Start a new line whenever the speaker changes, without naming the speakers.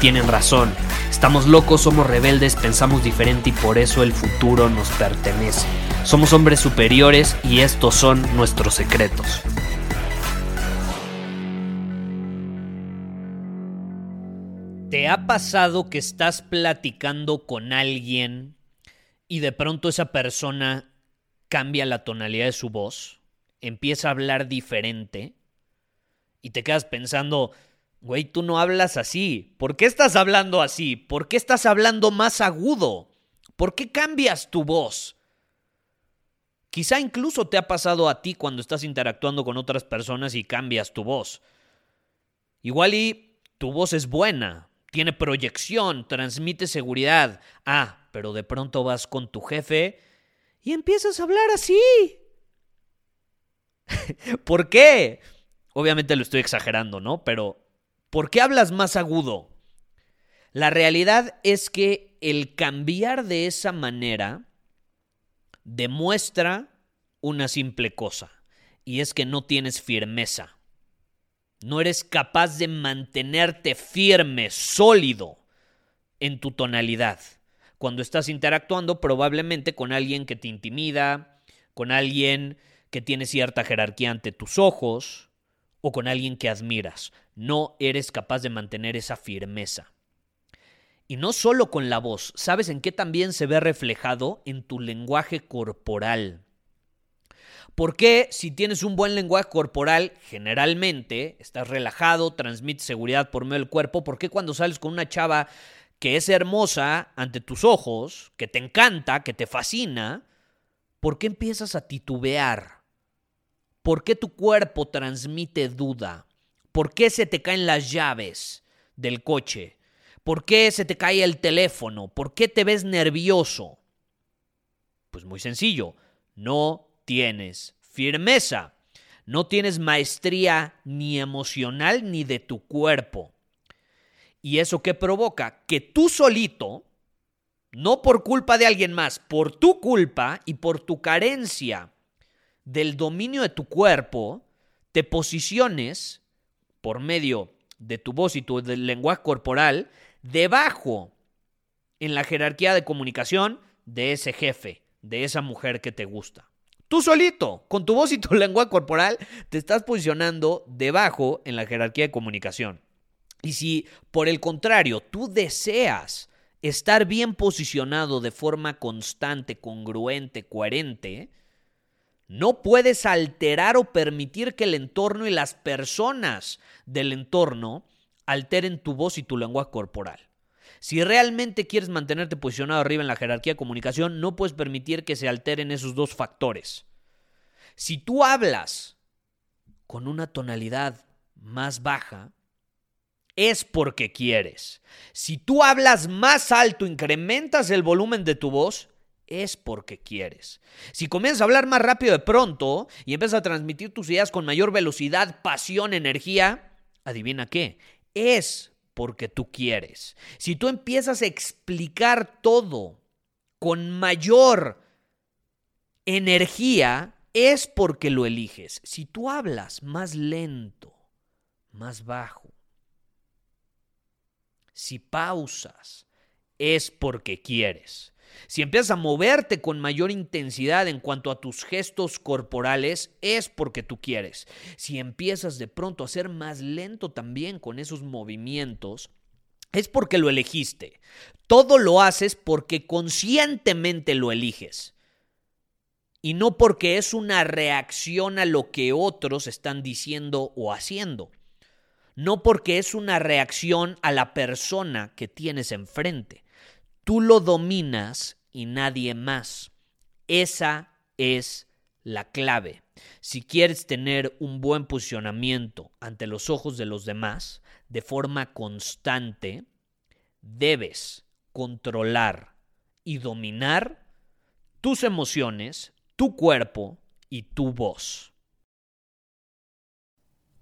tienen razón. Estamos locos, somos rebeldes, pensamos diferente y por eso el futuro nos pertenece. Somos hombres superiores y estos son nuestros secretos. ¿Te ha pasado que estás platicando con alguien y de pronto esa persona cambia la tonalidad de su voz, empieza a hablar diferente y te quedas pensando, güey, tú no hablas así, ¿por qué estás hablando así? ¿Por qué estás hablando más agudo? ¿Por qué cambias tu voz? Quizá incluso te ha pasado a ti cuando estás interactuando con otras personas y cambias tu voz. Igual y tu voz es buena, tiene proyección, transmite seguridad. Ah, pero de pronto vas con tu jefe y empiezas a hablar así. ¿Por qué? Obviamente lo estoy exagerando, ¿no? Pero ¿por qué hablas más agudo? La realidad es que el cambiar de esa manera demuestra una simple cosa, y es que no tienes firmeza. No eres capaz de mantenerte firme, sólido en tu tonalidad. Cuando estás interactuando probablemente con alguien que te intimida, con alguien que tiene cierta jerarquía ante tus ojos o con alguien que admiras. No eres capaz de mantener esa firmeza. Y no solo con la voz, ¿sabes en qué también se ve reflejado? En tu lenguaje corporal. ¿Por qué si tienes un buen lenguaje corporal, generalmente estás relajado, transmites seguridad por medio del cuerpo? ¿Por qué cuando sales con una chava que es hermosa ante tus ojos, que te encanta, que te fascina, ¿por qué empiezas a titubear? ¿Por qué tu cuerpo transmite duda? ¿Por qué se te caen las llaves del coche? ¿Por qué se te cae el teléfono? ¿Por qué te ves nervioso? Pues muy sencillo, no tienes firmeza, no tienes maestría ni emocional ni de tu cuerpo. ¿Y eso qué provoca? Que tú solito, no por culpa de alguien más, por tu culpa y por tu carencia del dominio de tu cuerpo, te posiciones por medio de tu voz y tu lenguaje corporal debajo en la jerarquía de comunicación de ese jefe, de esa mujer que te gusta. Tú solito, con tu voz y tu lengua corporal, te estás posicionando debajo en la jerarquía de comunicación. Y si, por el contrario, tú deseas estar bien posicionado de forma constante, congruente, coherente, no puedes alterar o permitir que el entorno y las personas del entorno alteren tu voz y tu lengua corporal. Si realmente quieres mantenerte posicionado arriba en la jerarquía de comunicación, no puedes permitir que se alteren esos dos factores. Si tú hablas con una tonalidad más baja, es porque quieres. Si tú hablas más alto, incrementas el volumen de tu voz, es porque quieres. Si comienzas a hablar más rápido de pronto y empiezas a transmitir tus ideas con mayor velocidad, pasión, energía, adivina qué, es porque tú quieres. Si tú empiezas a explicar todo con mayor energía, es porque lo eliges. Si tú hablas más lento, más bajo, si pausas, es porque quieres. Si empiezas a moverte con mayor intensidad en cuanto a tus gestos corporales, es porque tú quieres. Si empiezas de pronto a ser más lento también con esos movimientos, es porque lo elegiste. Todo lo haces porque conscientemente lo eliges. Y no porque es una reacción a lo que otros están diciendo o haciendo. No porque es una reacción a la persona que tienes enfrente. Tú lo dominas y nadie más. Esa es la clave. Si quieres tener un buen posicionamiento ante los ojos de los demás de forma constante, debes controlar y dominar tus emociones, tu cuerpo y tu voz.